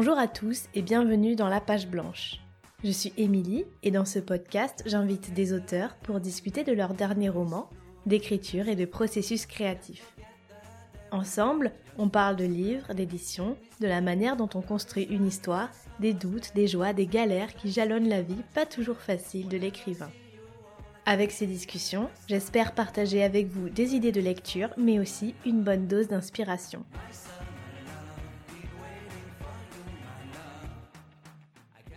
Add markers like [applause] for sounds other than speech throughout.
Bonjour à tous et bienvenue dans La Page Blanche. Je suis Émilie et dans ce podcast, j'invite des auteurs pour discuter de leurs derniers romans, d'écriture et de processus créatifs. Ensemble, on parle de livres, d'édition, de la manière dont on construit une histoire, des doutes, des joies, des galères qui jalonnent la vie pas toujours facile de l'écrivain. Avec ces discussions, j'espère partager avec vous des idées de lecture, mais aussi une bonne dose d'inspiration.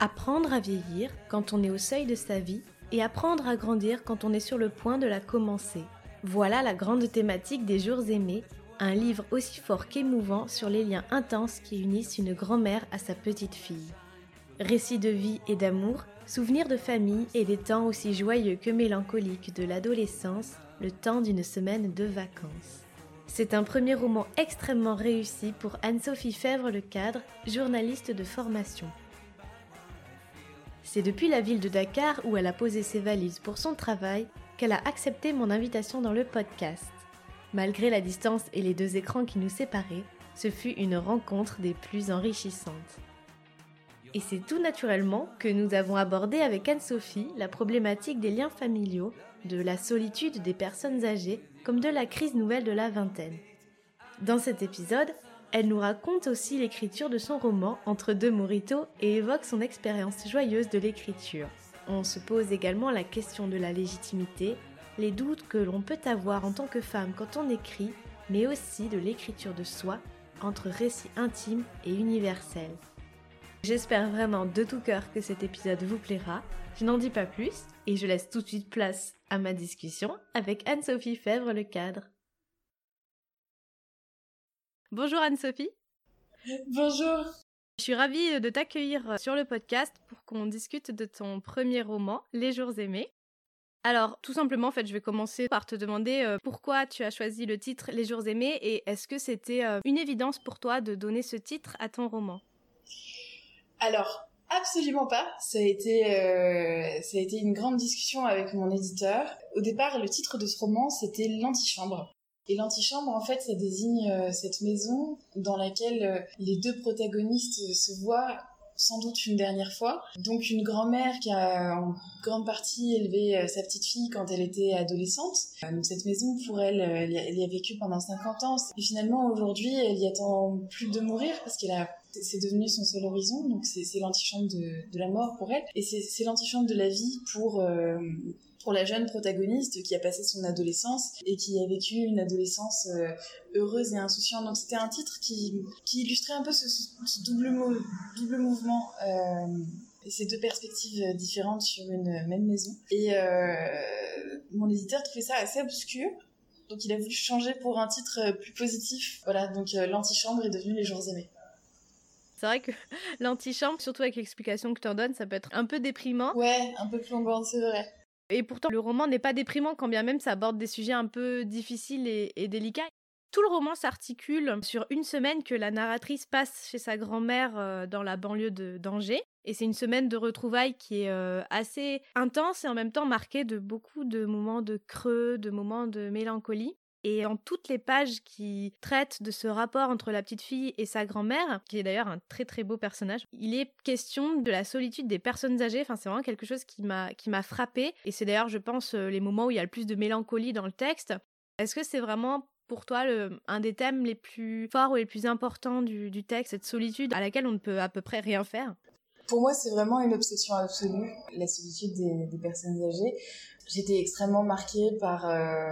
Apprendre à vieillir quand on est au seuil de sa vie et apprendre à grandir quand on est sur le point de la commencer. Voilà la grande thématique des jours aimés, un livre aussi fort qu'émouvant sur les liens intenses qui unissent une grand-mère à sa petite fille. Récits de vie et d'amour, souvenirs de famille et des temps aussi joyeux que mélancoliques de l'adolescence, le temps d'une semaine de vacances. C'est un premier roman extrêmement réussi pour Anne-Sophie Fèvre le cadre, journaliste de formation. C'est depuis la ville de Dakar où elle a posé ses valises pour son travail qu'elle a accepté mon invitation dans le podcast. Malgré la distance et les deux écrans qui nous séparaient, ce fut une rencontre des plus enrichissantes. Et c'est tout naturellement que nous avons abordé avec Anne-Sophie la problématique des liens familiaux, de la solitude des personnes âgées, comme de la crise nouvelle de la vingtaine. Dans cet épisode, elle nous raconte aussi l'écriture de son roman Entre deux moritos et évoque son expérience joyeuse de l'écriture. On se pose également la question de la légitimité, les doutes que l'on peut avoir en tant que femme quand on écrit, mais aussi de l'écriture de soi entre récits intimes et universels. J'espère vraiment de tout cœur que cet épisode vous plaira. Je n'en dis pas plus et je laisse tout de suite place à ma discussion avec Anne-Sophie Fèvre le cadre. Bonjour Anne-Sophie. Bonjour. Je suis ravie de t'accueillir sur le podcast pour qu'on discute de ton premier roman, Les jours aimés. Alors, tout simplement, en fait, je vais commencer par te demander euh, pourquoi tu as choisi le titre Les jours aimés et est-ce que c'était euh, une évidence pour toi de donner ce titre à ton roman? Alors, absolument pas. Ça a été, euh, ça a été une grande discussion avec mon éditeur. Au départ, le titre de ce roman, c'était L'antichambre. Et l'antichambre, en fait, ça désigne euh, cette maison dans laquelle euh, les deux protagonistes se voient sans doute une dernière fois. Donc une grand-mère qui a en grande partie élevé euh, sa petite fille quand elle était adolescente. Donc cette maison, pour elle, elle y a vécu pendant 50 ans. Et finalement, aujourd'hui, elle y attend plus de mourir parce qu'elle a c'est devenu son seul horizon, donc c'est l'antichambre de, la mort pour elle, et c'est l'antichambre de la vie pour pour la jeune protagoniste qui a passé son adolescence et qui a vécu une adolescence euh, heureuse et insouciante. Donc c'était un titre qui, qui illustrait un peu ce, double, double mouvement. Euh, et ces deux perspectives différentes sur une même maison. Et euh, mon éditeur trouvait ça assez obscur, donc il a voulu changer pour un titre plus positif. Voilà, donc l'antichambre est devenu Les Jours Aimés. C'est vrai que [laughs] l'antichambre, surtout avec l'explication que tu en donnes, ça peut être un peu déprimant. Ouais, un peu plombant, c'est vrai. Et pourtant, le roman n'est pas déprimant, quand bien même ça aborde des sujets un peu difficiles et, délicats. Tout le roman s'articule sur une semaine que la narratrice passe chez sa grand-mère euh, dans la banlieue d'Angers. Et c'est une semaine de retrouvailles qui est euh, assez intense et en même temps marquée de beaucoup de moments de creux, de moments de mélancolie. Et en toutes les pages qui traitent de ce rapport entre la petite fille et sa grand-mère, qui est d'ailleurs un très très beau personnage, il est question de la solitude des personnes âgées. Enfin, c'est vraiment quelque chose qui m'a qui m'a frappé. Et c'est d'ailleurs, je pense, euh, les moments où il y a le plus de mélancolie dans le texte. Est-ce que c'est vraiment pour toi un des thèmes les plus forts ou les plus importants du, du texte, cette solitude à laquelle on ne peut à peu près rien faire? Pour moi, c'est vraiment une obsession absolue, la solitude des, personnes âgées. J'étais extrêmement marquée par euh,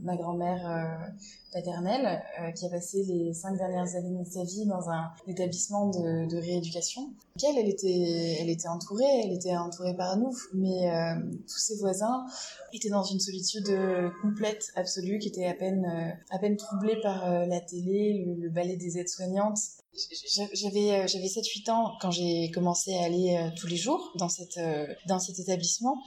ma grand-mère euh, paternelle euh, qui a passé les cinq dernières années de sa vie dans un établissement de, de rééducation. Elle, elle était, elle était entourée, elle était entourée par nous, mais tous ses voisins étaient dans une solitude complète, absolue, qui était à peine, à peine troublée par la télé, le, le ballet des aides-soignantes j'avais j'avais 7 8 ans quand j'ai commencé à aller tous les jours dans cette dans cet établissement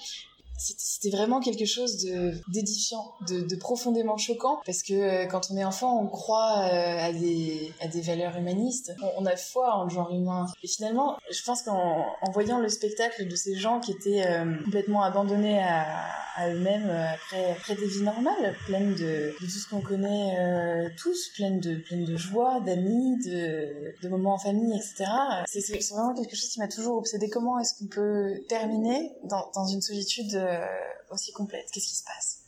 c'était vraiment quelque chose de d'édifiant, de, de, profondément choquant, parce que euh, quand on est enfant, on croit euh, à des à des valeurs humanistes, on, a foi en le genre humain. Et finalement, je pense qu'en en voyant le spectacle de ces gens qui étaient euh, complètement abandonnés à à eux-mêmes après, après des vies normales, pleines de, de tout ce qu'on connaît tous, pleines de, pleines de joie, d'amis, de, de moments en famille, etc. C'est, vraiment quelque chose qui m'a toujours obsédé. Comment est-ce qu'on peut terminer dans, dans une solitude aussi complète Qu'est-ce qui se passe?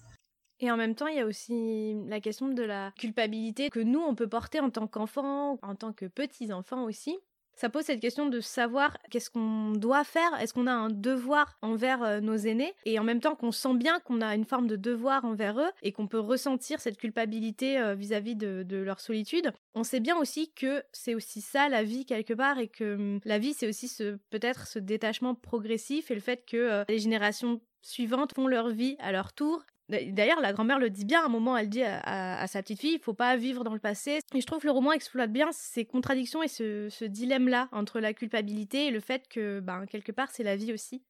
Et en même temps, il y a aussi la question de la culpabilité que nous, on peut porter en tant qu'enfants, en tant que petits-enfants aussi. Ça pose cette question de savoir qu'est-ce qu'on doit faire, est-ce qu'on a un devoir envers euh, nos aînés, et en même temps qu'on sent bien qu'on a une forme de devoir envers eux et qu'on peut ressentir cette culpabilité euh, vis-à-vis de, leur solitude. On sait bien aussi que c'est aussi ça la vie quelque part et que hum, la vie c'est aussi ce peut-être ce détachement progressif et le fait que euh, les générations suivantes font leur vie à leur tour D'ailleurs, la grand-mère le dit bien, à un moment, elle dit à, sa petite fille, il faut pas vivre dans le passé. Et je trouve que le roman exploite bien ces contradictions et ce, ce dilemme-là entre la culpabilité et le fait que, ben, quelque part, c'est la vie aussi.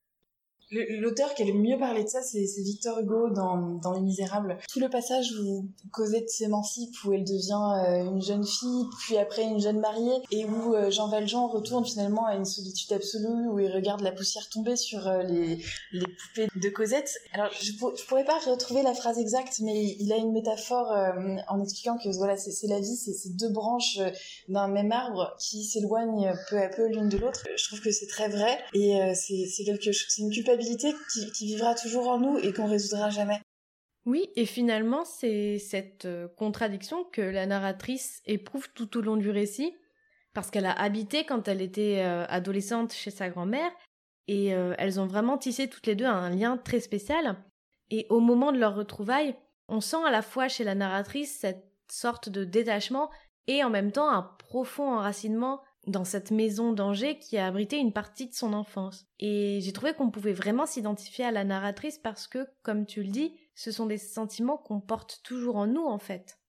L'auteur qui a le mieux parlé de ça, c'est Victor Hugo dans, dans Les Misérables. Tout le passage où Cosette s'émancipe, où elle devient euh, une jeune fille, puis après une jeune mariée, et où euh, Jean Valjean retourne finalement à une solitude absolue, où il regarde la poussière tomber sur euh, les, les poupées de Cosette. Alors, je, je pourrais pas retrouver la phrase exacte, mais il a une métaphore en expliquant que voilà, c'est la vie, c'est ces deux branches d'un même arbre qui s'éloignent peu à peu l'une de l'autre. Je trouve que c'est très vrai, et c'est quelque c'est une culpabilité qui, vivra toujours en nous et qu'on résoudra jamais. Oui, et finalement, c'est cette euh, contradiction que la narratrice éprouve tout au long du récit, parce qu'elle a habité quand elle était euh, adolescente chez sa grand-mère, et euh, elles ont vraiment tissé toutes les deux un lien très spécial. Et au moment de leur retrouvaille, on sent à la fois chez la narratrice cette sorte de détachement et en même temps un profond enracinement dans cette maison d'Angers qui a abrité une partie de son enfance. Et j'ai trouvé qu'on pouvait vraiment s'identifier à la narratrice parce que, comme tu le dis, ce sont des sentiments qu'on porte toujours en nous en fait.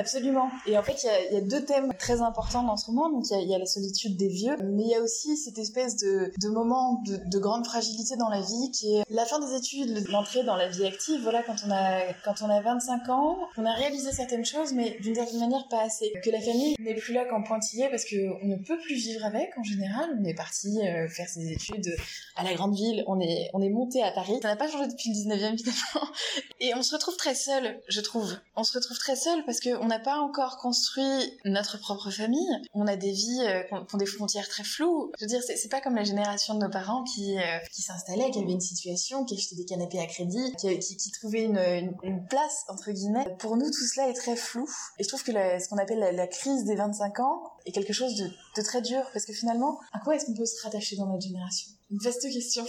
Absolument. Et en fait, il y, a, deux thèmes très importants dans ce roman. Donc, il y, a, la solitude des vieux, mais il y a aussi cette espèce de, moment de, grande fragilité dans la vie qui est la fin des études, l'entrée dans la vie active. Voilà, quand on a quand on a 25 ans, on a réalisé certaines choses, mais d'une certaine manière pas assez. Que la famille n'est plus là qu'en pointillé parce que on ne peut plus vivre avec en général. On est parti euh, faire ses études à la grande ville. On est on est monté à Paris. Ça n'a pas changé depuis le 19e évidemment. Et on se retrouve très seul, je trouve. On se retrouve très seul parce que on n'a pas encore construit notre propre famille. On a des vies euh, qui ont des frontières très floues. Je veux dire, c'est pas comme la génération de nos parents qui, euh, qui s'installaient, qui avaient une situation, qui achetaient des canapés à crédit, qui, qui, qui trouvaient une, une, place, entre guillemets. Pour nous, tout cela est très flou. Et je trouve que ce qu'on appelle la, crise des 25 ans est quelque chose de, de très dur. Parce que finalement, à quoi est-ce qu'on peut se rattacher dans notre génération? Une vaste question.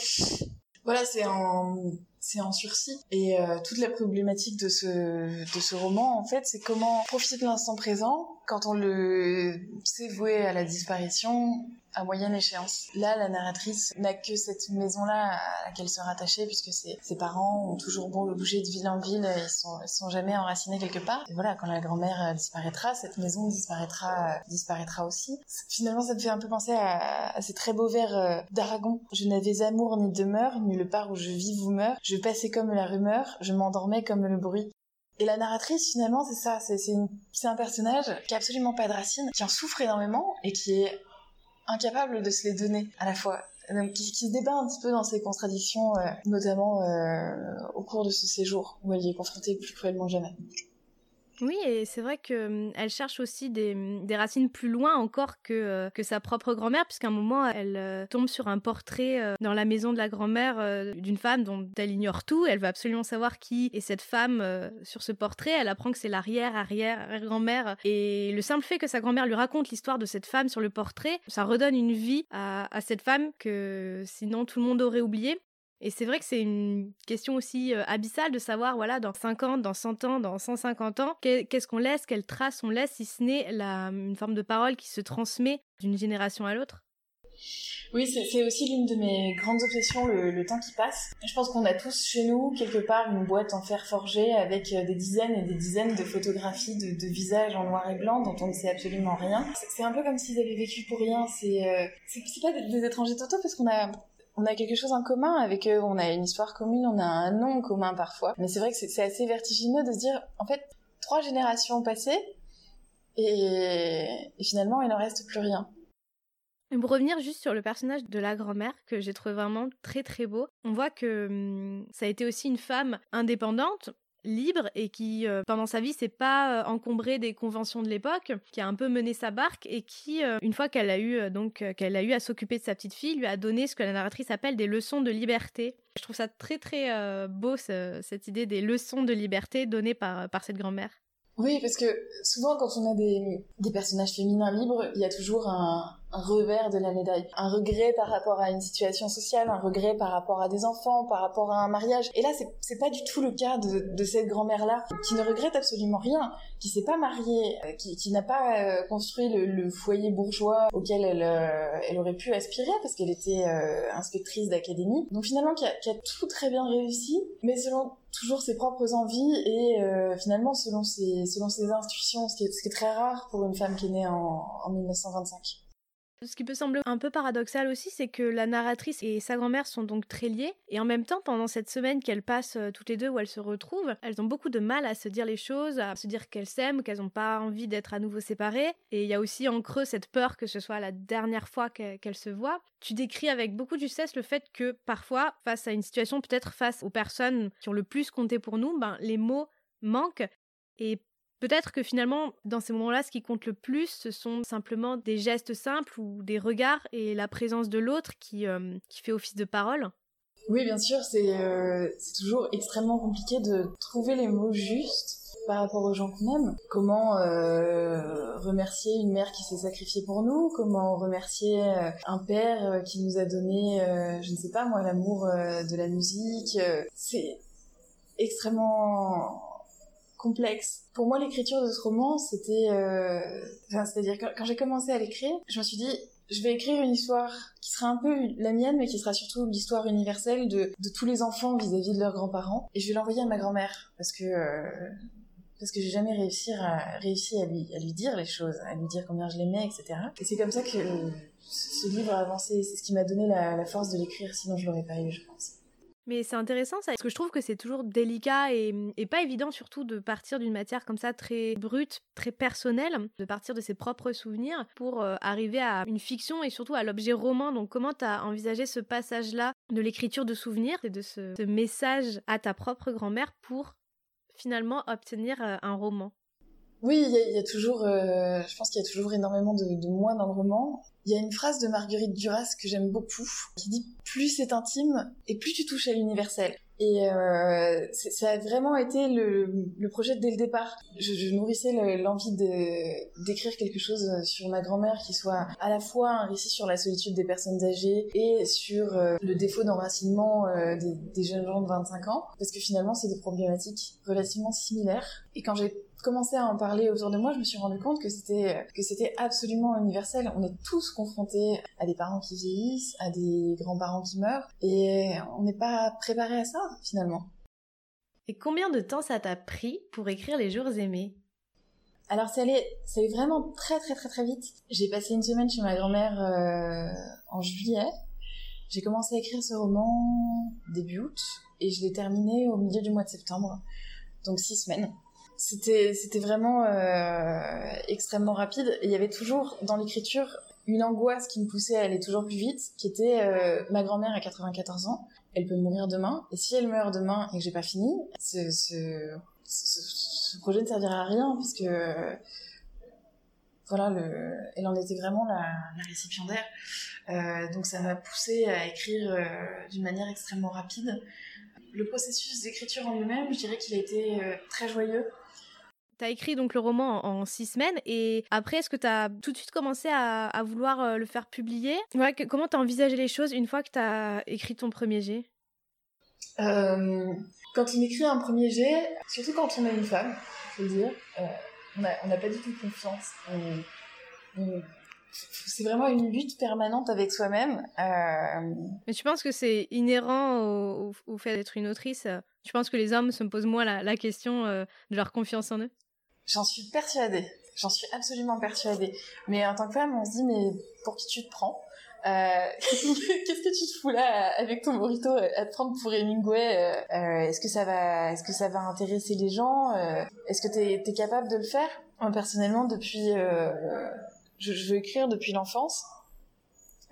Voilà, c'est en c'est en sursis. Et euh, toute la problématique de ce, de ce roman, en fait, c'est comment profiter de l'instant présent quand on le sait voué à la disparition à moyenne échéance. Là, la narratrice n'a que cette maison-là à laquelle se rattacher puisque ses, parents ont toujours beau bouger de ville en ville, ils sont, sont jamais enracinés quelque part. Et voilà, quand la grand-mère euh, disparaîtra, cette maison disparaîtra, disparaîtra aussi. Finalement, ça me fait un peu penser à, à ces très beaux vers euh, d'Aragon. Je n'avais amour ni demeure, nulle part où je vis ou meurs. Je passais comme la rumeur, je m'endormais comme le bruit. Et la narratrice, finalement, c'est ça, c'est un personnage qui a absolument pas de racines, qui en souffre énormément et qui est incapable de se les donner à la fois. qui, se débat un petit peu dans ses contradictions, euh, notamment euh, au cours de ce séjour où elle y est confrontée plus cruellement jamais. Oui, et c'est vrai qu'elle hum, cherche aussi hum, des, racines plus loin encore que, euh, que sa propre grand-mère, puisqu'à un moment, elle euh, tombe sur un portrait euh, dans la maison de la grand-mère d'une femme dont elle ignore tout. Elle veut absolument savoir qui est cette femme sur ce portrait. Elle apprend que c'est l'arrière-arrière-grand-mère. Et le simple fait que sa grand-mère lui raconte l'histoire de cette femme sur le portrait, ça redonne une vie à, à cette femme que sinon tout le monde aurait oublié. Et c'est vrai que c'est une question aussi euh, abyssale de savoir, voilà, dans 50, dans 100 ans, dans 150 ans, qu'est-ce qu'on laisse, quelle trace on laisse, si ce n'est une forme de parole qui se transmet d'une génération à l'autre. Oui, c'est aussi l'une de mes grandes obsessions, le, temps qui passe. Je pense qu'on a tous chez nous, quelque part, une boîte en fer forgé avec euh, des dizaines et des dizaines de photographies de, visages en noir et blanc dont on ne sait absolument rien. C'est un peu comme s'ils avaient vécu pour rien. C'est euh, pas des étrangers totaux parce qu'on a on a quelque chose en commun avec eux, on a une histoire commune, on a un nom commun parfois. Mais c'est vrai que c'est assez vertigineux de se dire, en fait, trois générations passées, et, et finalement, il n'en reste plus rien. Pour revenir juste sur le personnage de la grand-mère, que j'ai trouvé vraiment très très beau, on voit que hum, ça a été aussi une femme indépendante, libre et qui, euh, pendant sa vie, s'est pas euh, encombrée des conventions de l'époque, qui a un peu mené sa barque et qui, euh, une fois qu'elle a eu donc qu'elle a eu à s'occuper de sa petite fille, lui a donné ce que la narratrice appelle des leçons de liberté. Je trouve ça très très beau cette idée des leçons de liberté données par par cette grand-mère. Oui, parce que souvent quand on a des, des personnages féminins libres, il y a toujours un, un revers de la médaille, un regret par rapport à une situation sociale, un regret par rapport à des enfants, par rapport à un mariage. Et là, c'est pas du tout le cas de, de cette grand-mère-là, qui ne regrette absolument rien, qui s'est pas mariée, euh, qui, qui n'a pas euh, construit le, le, foyer bourgeois auquel elle, euh, elle aurait pu aspirer, parce qu'elle était inspectrice d'académie. Donc finalement, qui a, qui a, tout très bien réussi, mais selon toujours ses propres envies et finalement selon ses, selon ses intuitions, ce qui, est, ce qui est très rare pour une femme qui est née en, en 1925. Ce qui peut sembler un peu paradoxal aussi, c'est que la narratrice et sa grand-mère sont donc très liées, et en même temps, pendant cette semaine qu'elles passent euh, toutes les deux où elles se retrouvent, elles ont beaucoup de mal à se dire les choses, à se dire qu'elles s'aiment, qu'elles n'ont pas envie d'être à nouveau séparées, et il y a aussi en creux cette peur que ce soit la dernière fois qu'elles se voient. Tu décris avec beaucoup de justesse le fait que parfois, face à une situation, peut-être face aux personnes qui ont le plus compté pour nous, ben, les mots manquent, et Peut-être que finalement, dans ces moments-là, ce qui compte le plus, ce sont simplement des gestes simples ou des regards et la présence de l'autre qui, euh, qui fait office de parole. Oui, bien sûr, euh, c'est toujours extrêmement compliqué de trouver les mots justes par rapport aux gens qu'on aime. Comment euh, remercier une mère qui s'est sacrifiée pour nous? Comment remercier un père qui nous a donné, je ne sais pas moi, l'amour de la musique? C'est extrêmement Pour moi, l'écriture de ce roman, c'était... Euh... C'est-à-dire quand j'ai commencé à l'écrire, je me suis dit, je vais écrire une histoire qui sera un peu la mienne, mais qui sera surtout l'histoire universelle de, de, tous les enfants vis-à-vis de leurs grands-parents. Et je vais l'envoyer à ma grand-mère, parce que... Euh, parce que j'ai jamais réussi à, réussi à lui, à lui dire les choses, à lui dire combien je l'aimais, etc. Et c'est comme ça que ce livre a avancé. C'est ce qui m'a donné la, la force de l'écrire, sinon je l'aurais pas eu, je pense. Mais c'est intéressant ça, parce que je trouve que c'est toujours délicat et, et, pas évident surtout de partir d'une matière comme ça très brute, très personnelle, de partir de ses propres souvenirs pour euh, arriver à une fiction et surtout à l'objet roman. Donc comment tu as envisagé ce passage-là de l'écriture de souvenirs et de ce, message à ta propre grand-mère pour finalement obtenir euh, un roman? Oui, il y, a toujours, euh, je pense qu'il y a toujours énormément de, de moi dans le roman. Il y a une phrase de Marguerite Duras que j'aime beaucoup, qui dit plus c'est intime et plus tu touches à l'universel. Et euh, ça a vraiment été le, le, projet dès le départ. Je, je nourrissais l'envie de d'écrire quelque chose sur ma grand-mère qui soit à la fois un récit sur la solitude des personnes âgées et sur euh, le défaut d'enracinement euh, des, des, jeunes gens de 25 ans, parce que finalement c'est des problématiques relativement similaires. Et quand j'ai commencé à en parler autour de moi, je me suis rendu compte que c'était que c'était absolument universel. On est tous confrontés à des parents qui vieillissent, à des grands-parents qui meurent, et on n'est pas préparé à ça finalement. Et combien de temps ça t'a pris pour écrire Les Jours Aimés? Alors ça allait, ça allait vraiment très très très très vite. J'ai passé une semaine chez ma grand-mère euh, en juillet. J'ai commencé à écrire ce roman début août et je l'ai terminé au milieu du mois de septembre, donc six semaines. C'était c'était vraiment euh, extrêmement rapide il y avait toujours dans l'écriture une angoisse qui me poussait à aller toujours plus vite, qui était euh, ma grand-mère à 94 ans, elle peut mourir demain, et si elle meurt demain et que j'ai pas fini, ce, projet ne servira à rien, puisque voilà, le, elle en était vraiment la, récipiendaire. Euh, donc ça m'a poussé à écrire d'une manière extrêmement rapide. Le processus d'écriture en lui-même, je dirais qu'il a été très joyeux. Tu as écrit donc le roman en, six semaines et après, est-ce que tu as tout de suite commencé à, vouloir euh, le faire publier? Ouais, Comment tu as envisagé les choses une fois que tu as écrit ton premier jet? Euh, Quand on écrit un premier jet, surtout quand on est une femme, je veux dire, euh, on n'a pas du tout confiance. c'est vraiment une lutte permanente avec soi-même. Mais tu penses que c'est inhérent au, fait d'être une autrice? Tu penses que les hommes se posent moins la, la question de leur confiance en eux J'en suis persuadée. J'en suis absolument persuadée. Mais en tant que femme, on se dit, mais pour qui tu te prends? Euh, [laughs] Qu'est-ce que tu te fous là avec ton burrito à te prendre pour Hemingway euh, Est-ce que ça va, est-ce que ça va intéresser les gens euh, Est-ce que t'es es capable de le faire? Moi, personnellement, depuis, je, je, veux écrire depuis l'enfance.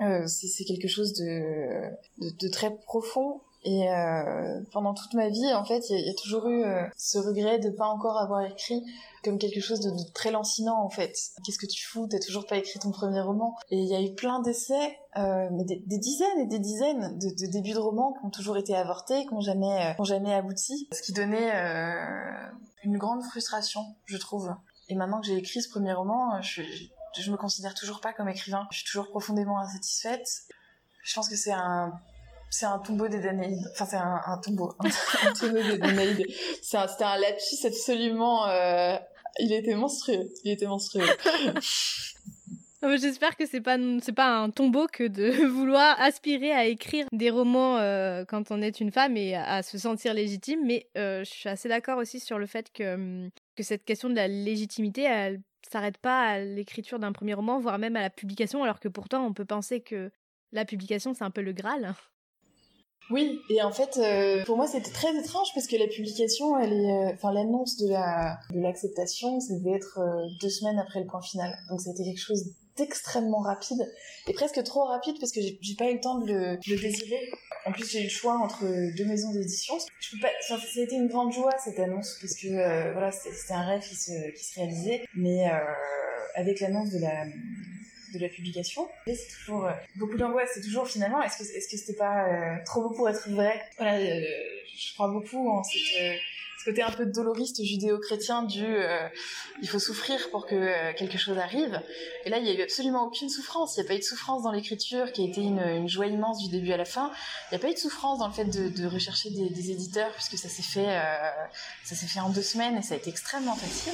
Euh, c'est quelque chose de, de, de, très profond. Et euh, pendant toute ma vie, en fait, il y, a toujours eu euh, ce regret de pas encore avoir écrit comme quelque chose de, très lancinant, en fait. Qu'est-ce que tu fous? T'as toujours pas écrit ton premier roman. Et il y a eu plein d'essais, euh, mais des, dizaines et des dizaines de, débuts de romans qui ont toujours été avortés, qui n'ont jamais, qui ont jamais abouti. Ce qui donnait une grande frustration, je trouve. Et maintenant que j'ai écrit ce premier roman, je, je me considère toujours pas comme écrivain. Je suis toujours profondément insatisfaite. Je pense que c'est un c'est un tombeau des Danaïdes. Enfin, c'est un, un, tombeau. [laughs] un tombeau des Danaïdes. C'est un, c'était un lapsus absolument. Euh... Il était monstrueux. Il était monstrueux. [laughs] J'espère que c'est pas c'est pas un tombeau que de [laughs] vouloir aspirer à écrire des romans euh, quand on est une femme et à, se sentir légitime. Mais euh, je suis assez d'accord aussi sur le fait que que cette question de la légitimité, elle s'arrête pas à l'écriture d'un premier roman, voire même à la publication, alors que pourtant on peut penser que la publication c'est un peu le Graal. Oui, et en fait, euh, pour moi, c'était très étrange parce que la publication, elle est, euh, enfin, l'annonce de la de l'acceptation, ça devait être euh, deux semaines après le point final. Donc, c'était quelque chose d'extrêmement rapide et presque trop rapide parce que j'ai pas eu le temps de le, de le désirer. En plus, j'ai eu le choix entre deux maisons d'édition. Je peux pas, ça a une grande joie cette annonce parce que voilà, c'était un rêve qui se qui se réalisait, mais avec l'annonce de la de la publication. C'est toujours euh, beaucoup d'angoisse. C'est toujours finalement, est-ce que que c'était pas euh, trop beau pour être vrai? Voilà, euh, je crois beaucoup en ce côté un peu doloriste judéo-chrétien du il faut souffrir pour que quelque chose arrive. Et là, il y a eu absolument aucune souffrance. Il n'y a pas eu de souffrance dans l'écriture qui a été une, joie immense du début à la fin. Il n'y a pas eu de souffrance dans le fait de, de rechercher des, des, éditeurs puisque ça s'est fait ça s'est fait en deux semaines et ça a été extrêmement facile.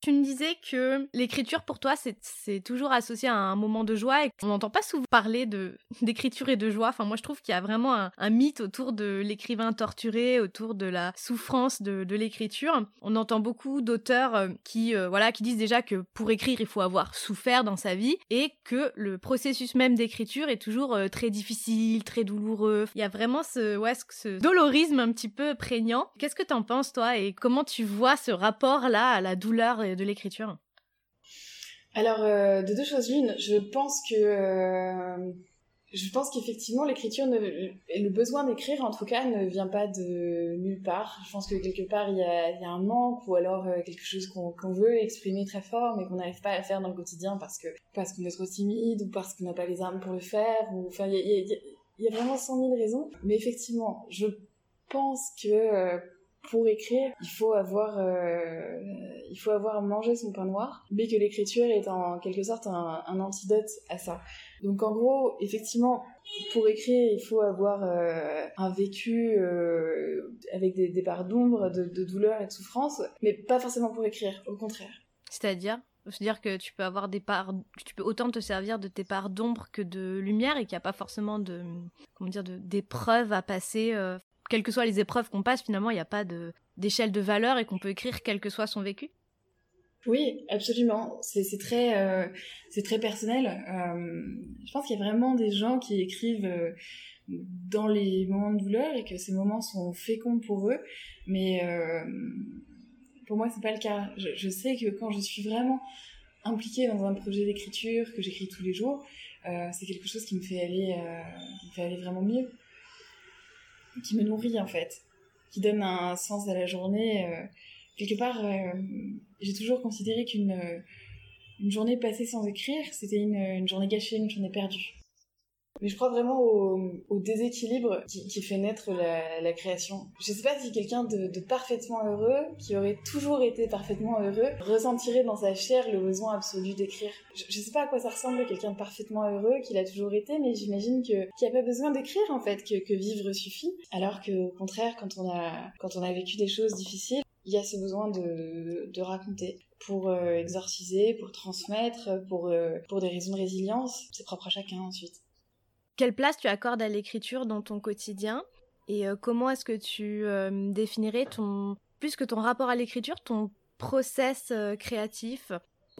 Tu me disais que l'écriture pour toi c'est toujours associé à un moment de joie et qu'on n'entend pas souvent parler [laughs] d'écriture et de joie. Enfin moi je trouve qu'il y a vraiment un, mythe autour de l'écrivain torturé, autour de la souffrance de, de l'écriture. On entend beaucoup d'auteurs euh, qui euh, voilà qui disent déjà que pour écrire il faut avoir souffert dans sa vie et que le processus même d'écriture est toujours euh, très difficile, très douloureux. Il y a vraiment ce ouais ce dolorisme un petit peu prégnant. Qu'est-ce que t'en penses toi? Et comment tu vois ce rapport là à la douleur de l'écriture Alors, euh, de deux choses l'une, je pense que euh, je pense qu'effectivement l'écriture le besoin d'écrire en tout cas ne vient pas de nulle part. Je pense que quelque part il y a, un manque ou alors euh, quelque chose qu'on veut exprimer très fort mais qu'on n'arrive pas à faire dans le quotidien parce que parce qu'on est trop timide ou parce qu'on n'a pas les armes pour le faire il y a, vraiment cent mille raisons. Mais effectivement, je pense que pour écrire, il faut avoir, euh, il faut avoir mangé son pain noir, mais que l'écriture est en quelque sorte un, antidote à ça. Donc en gros, effectivement, pour écrire, il faut avoir euh, un vécu euh, avec des, parts d'ombre, de, douleur et de souffrance, mais pas forcément pour écrire, au contraire. C'est-à-dire c'est-à-dire que tu peux avoir des parts, tu peux autant te servir de tes parts d'ombre que de lumière et qu'il n'y a pas forcément de, comment dire, d'épreuves à passer quelles que soient les épreuves qu'on passe, finalement, il n'y a pas d'échelle de, valeur et qu'on peut écrire quel que soit son vécu Oui, absolument. C'est très, euh, très personnel. Euh, je pense qu'il y a vraiment des gens qui écrivent euh, dans les moments de douleur et que ces moments sont féconds pour eux. Mais pour moi, c'est pas le cas. Je, je, sais que quand je suis vraiment impliquée dans un projet d'écriture que j'écris tous les jours, c'est quelque chose qui me fait aller, qui me fait aller vraiment mieux qui me nourrit en fait, qui donne un sens à la journée. Euh, quelque part, euh, j'ai toujours considéré qu'une euh, une journée passée sans écrire, c'était une, une journée gâchée, une journée perdue. Mais je crois vraiment au, déséquilibre qui, fait naître la, création. Je sais pas si quelqu'un de, parfaitement heureux, qui aurait toujours été parfaitement heureux, ressentirait dans sa chair le besoin absolu d'écrire. Je, je, sais pas à quoi ça ressemble quelqu'un de parfaitement heureux, qu'il a toujours été, mais j'imagine qu'il n'y a pas besoin d'écrire en fait, que, vivre suffit. Alors que au contraire, quand on a vécu des choses difficiles, il y a ce besoin de, raconter pour euh, exorciser, pour transmettre, euh, pour des raisons de résilience. C'est propre à chacun ensuite. Quelle place tu accordes à l'écriture dans ton quotidien et euh, comment est-ce que tu euh, définirais ton plus que ton rapport à l'écriture, ton process euh, créatif?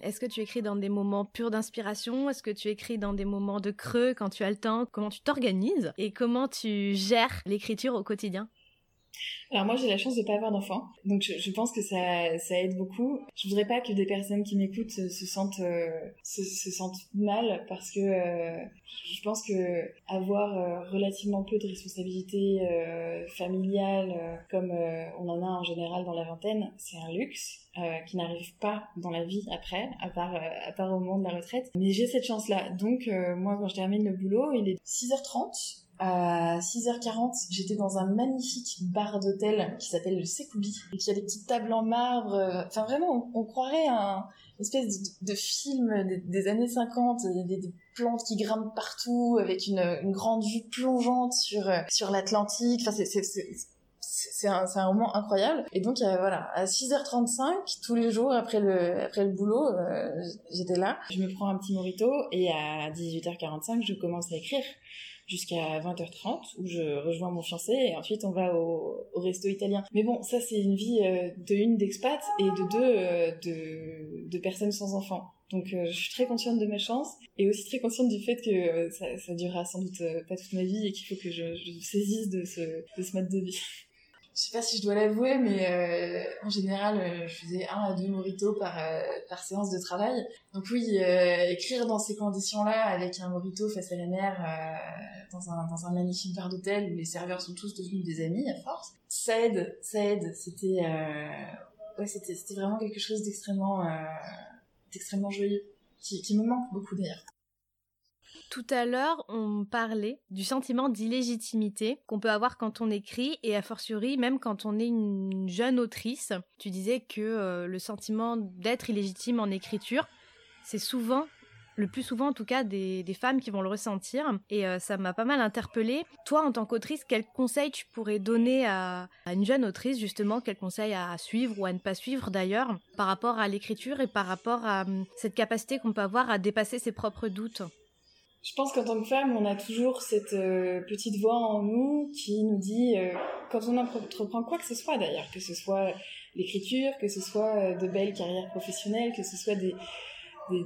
Est-ce que tu écris dans des moments purs d'inspiration? Est-ce que tu écris dans des moments de creux quand tu as le temps? Comment tu t'organises et comment tu gères l'écriture au quotidien? Alors moi j'ai la chance de pas avoir d'enfants, donc je, pense que ça, ça aide beaucoup. Je voudrais pas que des personnes qui m'écoutent se, sentent euh, se, sentent mal parce que euh, je pense que avoir euh, relativement peu de responsabilités familiales comme on en a en général dans la vingtaine, c'est un luxe. qui n'arrive pas dans la vie après, à part, à part au moment de la retraite. Mais j'ai cette chance-là. Donc, moi, quand je termine le boulot, il est 6h30 à 6h40, j'étais dans un magnifique bar d'hôtel qui s'appelle le Sekoubi et qui a des petites tables en marbre. Enfin, vraiment, on, croirait un une espèce de, film des, années 50, des, des, plantes qui grimpent partout avec une, grande vue plongeante sur sur l'Atlantique. Enfin, c'est c'est un, un moment incroyable. Et donc, euh, voilà, à 6h35, tous les jours après le, après le boulot, j'étais là. Je me prends un petit morito et à 18h45, je commence à écrire jusqu'à 20h30 où je rejoins mon fiancé et ensuite on va au, au resto italien. Mais bon, ça c'est une vie euh, de une d'expat et de deux euh, de, de personnes sans enfants. Donc euh, je suis très consciente de ma chance et aussi très consciente du fait que ça, ça durera sans doute pas toute ma vie et qu'il faut que je, je saisisse de ce, de ce mode de vie je sais pas si je dois l'avouer, mais euh, en général, euh, je faisais un à deux moritos par, euh, par séance de travail. Donc oui, écrire dans ces conditions-là, avec un morito face à la mer, dans, un, dans un magnifique bar d'hôtel où les serveurs sont tous devenus des amis à force, ça aide, ça aide. C'était ouais, c'était vraiment quelque chose d'extrêmement d'extrêmement joyeux, qui, qui me manque beaucoup d'ailleurs. Tout à l'heure, on parlait du sentiment d'illégitimité qu'on peut avoir quand on écrit et a fortiori même quand on est une jeune autrice. Tu disais que euh, le sentiment d'être illégitime en écriture, c'est souvent le plus souvent en tout cas des, femmes qui vont le ressentir et euh, ça m'a pas mal interpellée. Toi en tant qu'autrice, quels conseils tu pourrais donner à, une jeune autrice justement, quels conseils à suivre ou à ne pas suivre d'ailleurs par rapport à l'écriture et par rapport à hum, cette capacité qu'on peut avoir à dépasser ses propres doutes? Je pense qu'en tant que femme, on a toujours cette euh, petite voix en nous qui nous dit, euh, quand on entreprend quoi que ce soit d'ailleurs, que ce soit l'écriture, que ce soit euh, de belles carrières professionnelles, que ce soit des,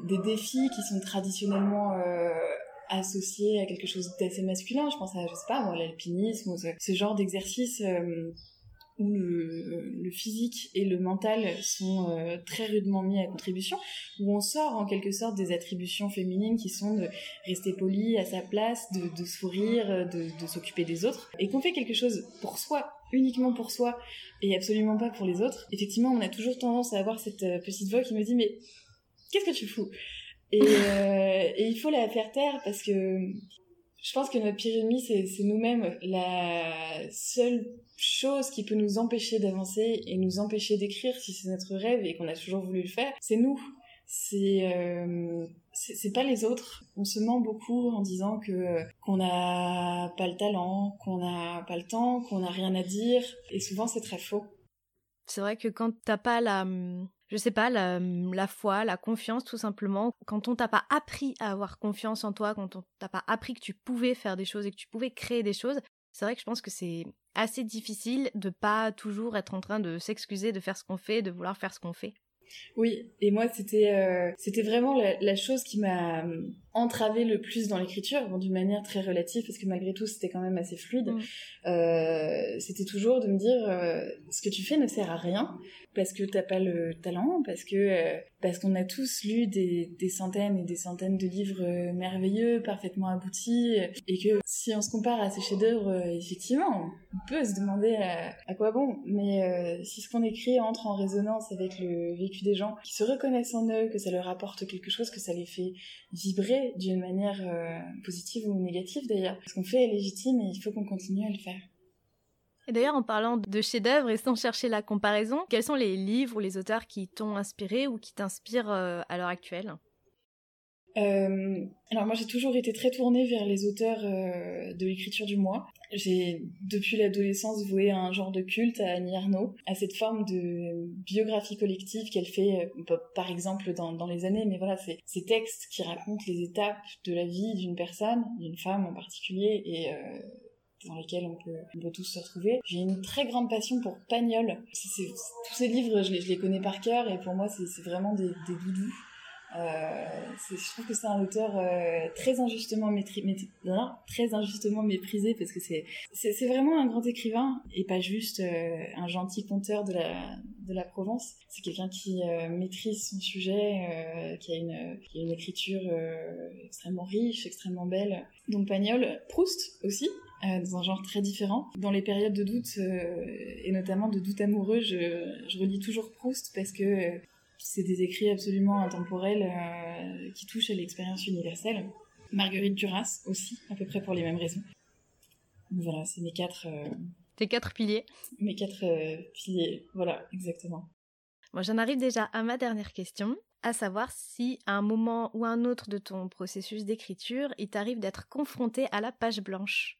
des, défis qui sont traditionnellement associés à quelque chose d'assez masculin, je pense à, je sais pas, l'alpinisme, ce, ce genre d'exercice où le, physique et le mental sont euh, très rudement mis à contribution, où on sort en quelque sorte des attributions féminines qui sont de rester poli à sa place, de, sourire, de, s'occuper des autres, et qu'on fait quelque chose pour soi, uniquement pour soi, et absolument pas pour les autres. Effectivement, on a toujours tendance à avoir cette euh, petite voix qui me dit mais qu'est-ce que tu fous? Et, euh, et il faut la faire taire parce que je pense que notre pire ennemi, c'est nous-mêmes. La seule chose qui peut nous empêcher d'avancer et nous empêcher d'écrire, si c'est notre rêve et qu'on a toujours voulu le faire, c'est nous. C'est euh, c'est pas les autres. On se ment beaucoup en disant que qu'on n'a pas le talent, qu'on n'a pas le temps, qu'on n'a rien à dire, et souvent c'est très faux. C'est vrai que quand t'as pas la je sais pas, la, foi, la confiance tout simplement. Quand on t'a pas appris à avoir confiance en toi, quand on t'a pas appris que tu pouvais faire des choses et que tu pouvais créer des choses, c'est vrai que je pense que c'est assez difficile de pas toujours être en train de s'excuser de faire ce qu'on fait, de vouloir faire ce qu'on fait. Oui, et moi c'était euh, c'était vraiment la, chose qui m'a euh, entravé le plus dans l'écriture, bon, d'une manière très relative parce que malgré tout c'était quand même assez fluide. Mm. Euh, c'était toujours de me dire euh, ce que tu fais ne sert à rien parce que t'as pas le talent, parce que parce qu'on a tous lu des, des centaines et des centaines de livres merveilleux, parfaitement aboutis, et que si on se compare à ces chefs-d'œuvre, effectivement, on peut se demander à, à quoi bon. Mais si ce qu'on écrit entre en résonance avec le vécu des gens, qui se reconnaissent en eux, que ça leur apporte quelque chose, que ça les fait vibrer d'une manière positive ou négative d'ailleurs, ce qu'on fait est légitime et il faut qu'on continue à le faire. Et d'ailleurs, en parlant de chefs-d'œuvre et sans chercher la comparaison, quels sont les livres ou les auteurs qui t'ont inspiré ou qui t'inspirent euh, à l'heure actuelle? Euh, alors moi j'ai toujours été très tournée vers les auteurs euh, de l'écriture du mois. J'ai depuis l'adolescence voué un genre de culte à Annie Arnaud, à cette forme de biographie collective qu'elle fait par exemple dans, dans, les années, mais voilà, c'est ces textes qui racontent les étapes de la vie d'une personne, d'une femme en particulier, et dans lesquels on peut, on peut tous se retrouver. J'ai une très grande passion pour Pagnol. tous ces livres, je les, je les, connais par cœur et pour moi, c'est vraiment des, des doudous. Euh, je trouve que c'est un auteur euh, très injustement méprisé parce que c'est vraiment un grand écrivain et pas juste euh, un gentil conteur de la Provence. C'est quelqu'un qui maîtrise son sujet, qui a une écriture extrêmement riche, extrêmement belle. Donc Pagnol, Proust aussi. dans un genre très différent. Dans les périodes de doute, et notamment de doute amoureux, je relis toujours Proust parce que c'est des écrits absolument intemporels euh, qui touchent à l'expérience universelle. Marguerite Duras aussi, à peu près pour les mêmes raisons. Voilà, c'est mes quatre. Euh, Tes quatre piliers. Mes quatre euh, piliers, voilà, exactement. Moi, j'en arrive déjà à ma dernière question, à savoir si à un moment ou un autre de ton processus d'écriture, il t'arrive d'être confronté à la page blanche.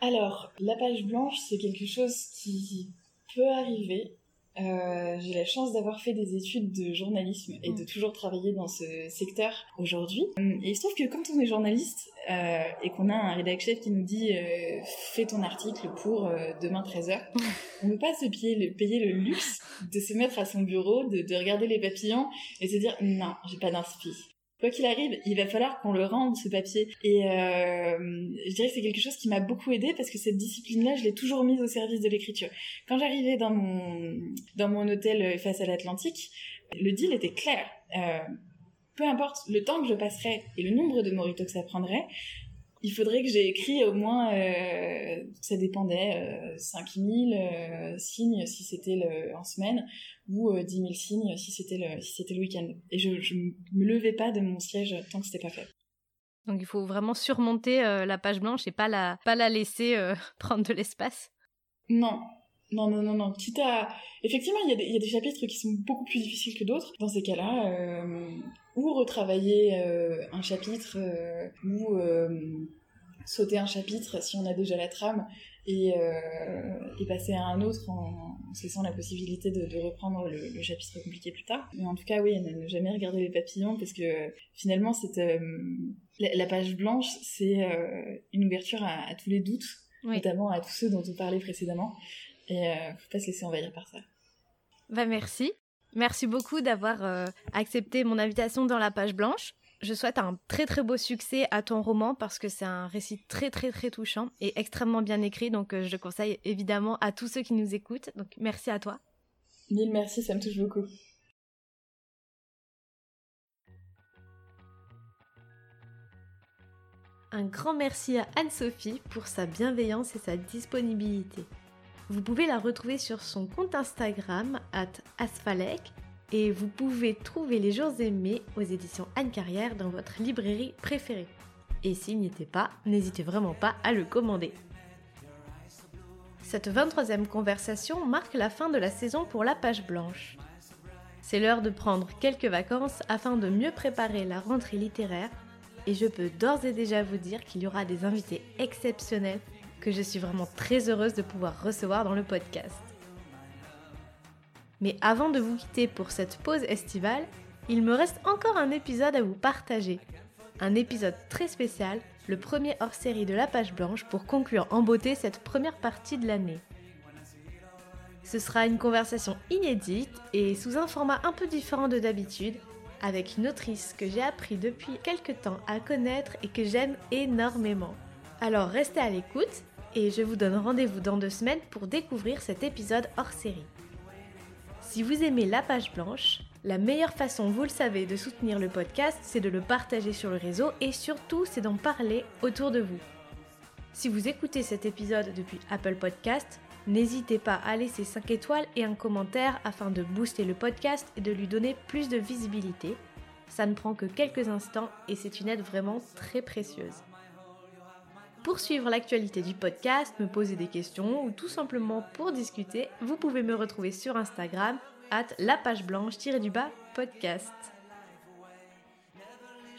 Alors, la page blanche, c'est quelque chose qui peut arriver euh, j'ai la chance d'avoir fait des études de journalisme et de mm. toujours travailler dans ce secteur aujourd'hui. Et il se trouve que quand on est journaliste euh, et qu'on a un rédac chef qui nous dit euh, fais ton article pour euh, demain 13h, [laughs] on ne peut pas se payer le, payer le luxe de se mettre à son bureau, de, de regarder les papillons et se dire non, j'ai pas d'inspi. Quoi qu'il arrive, il va falloir qu'on le rende ce papier. Et euh, je dirais que c'est quelque chose qui m'a beaucoup aidé parce que cette discipline-là, je l'ai toujours mise au service de l'écriture. Quand j'arrivais dans mon dans mon hôtel face à l'Atlantique, le deal était clair. Euh, peu importe le temps que je passerais et le nombre de moritos que ça prendrait, il faudrait que j'ai écrit au moins, euh, ça dépendait, euh, 5000 euh, signes si c'était en semaine, ou 10 euh, 000 signes si c'était le, si le week-end. Et je, je me levais pas de mon siège tant que c'était pas fait. Donc il faut vraiment surmonter la page blanche et pas la, pas la laisser [laughs] prendre de l'espace? Non, non, non, non, non. Quitte à... Effectivement, il y, a des, il y a des chapitres qui sont beaucoup plus difficiles que d'autres. Dans ces cas-là, euh, ou retravailler euh, un chapitre, euh, ou sauter un chapitre si on a déjà la trame, et, et passer à un autre en, en se laissant la possibilité de, de reprendre le, le, chapitre compliqué plus tard. Mais en tout cas, oui, ne, jamais regarder les papillons, parce que finalement, cette, la, page blanche, c'est une ouverture à, à, tous les doutes. notamment à tous ceux dont on parlait précédemment. Et euh, faut pas se laisser envahir par ça. Bah merci. Merci beaucoup d'avoir euh, accepté mon invitation dans la page blanche. Je souhaite un très très beau succès à ton roman parce que c'est un récit très très très touchant et extrêmement bien écrit. Donc euh, je le conseille évidemment à tous ceux qui nous écoutent. Donc merci à toi. Mille merci, ça me touche beaucoup. Un grand merci à Anne-Sophie pour sa bienveillance et sa disponibilité. Vous pouvez la retrouver sur son compte Instagram, at Asfalek, et vous pouvez trouver Les Jours Aimés aux éditions Anne Carrière dans votre librairie préférée. Et s'il n'y était pas, n'hésitez vraiment pas à le commander. Cette 23e conversation marque la fin de la saison pour la page blanche. C'est l'heure de prendre quelques vacances afin de mieux préparer la rentrée littéraire et je peux d'ores et déjà vous dire qu'il y aura des invités exceptionnels que je suis vraiment très heureuse de pouvoir recevoir dans le podcast. Mais avant de vous quitter pour cette pause estivale, il me reste encore un épisode à vous partager. Un épisode très spécial, le premier hors-série de la page blanche pour conclure en beauté cette première partie de l'année. Ce sera une conversation inédite et sous un format un peu différent de d'habitude, avec une autrice que j'ai appris depuis quelques temps à connaître et que j'aime énormément. Alors restez à l'écoute et je vous donne rendez-vous dans deux semaines pour découvrir cet épisode hors série. Si vous aimez la page blanche, la meilleure façon, vous le savez, de soutenir le podcast, c'est de le partager sur le réseau et surtout, c'est d'en parler autour de vous. Si vous écoutez cet épisode depuis Apple Podcast, n'hésitez pas à laisser 5 étoiles et un commentaire afin de booster le podcast et de lui donner plus de visibilité. Ça ne prend que quelques instants et c'est une aide vraiment très précieuse. Pour suivre l'actualité du podcast, me poser des questions ou tout simplement pour discuter, vous pouvez me retrouver sur Instagram at la page blanche-du-bas podcast.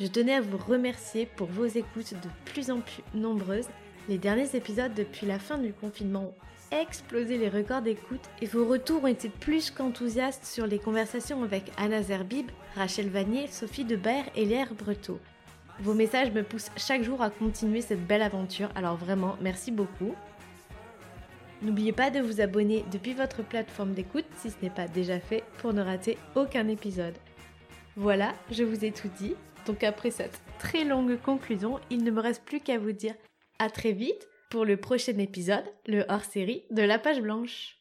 Je tenais à vous remercier pour vos écoutes de plus en plus nombreuses. Les derniers épisodes depuis la fin du confinement ont explosé les records d'écoute et vos retours ont été plus qu'enthousiastes sur les conversations avec Anna Zerbib, Rachel Vanier, Sophie Debert et Léa Breteau. Vos messages me poussent chaque jour à continuer cette belle aventure, alors vraiment, merci beaucoup. N'oubliez pas de vous abonner depuis votre plateforme d'écoute si ce n'est pas déjà fait pour ne rater aucun épisode. Voilà, je vous ai tout dit. Donc après cette très longue conclusion, il ne me reste plus qu'à vous dire à très vite pour le prochain épisode, le hors-série de la page blanche.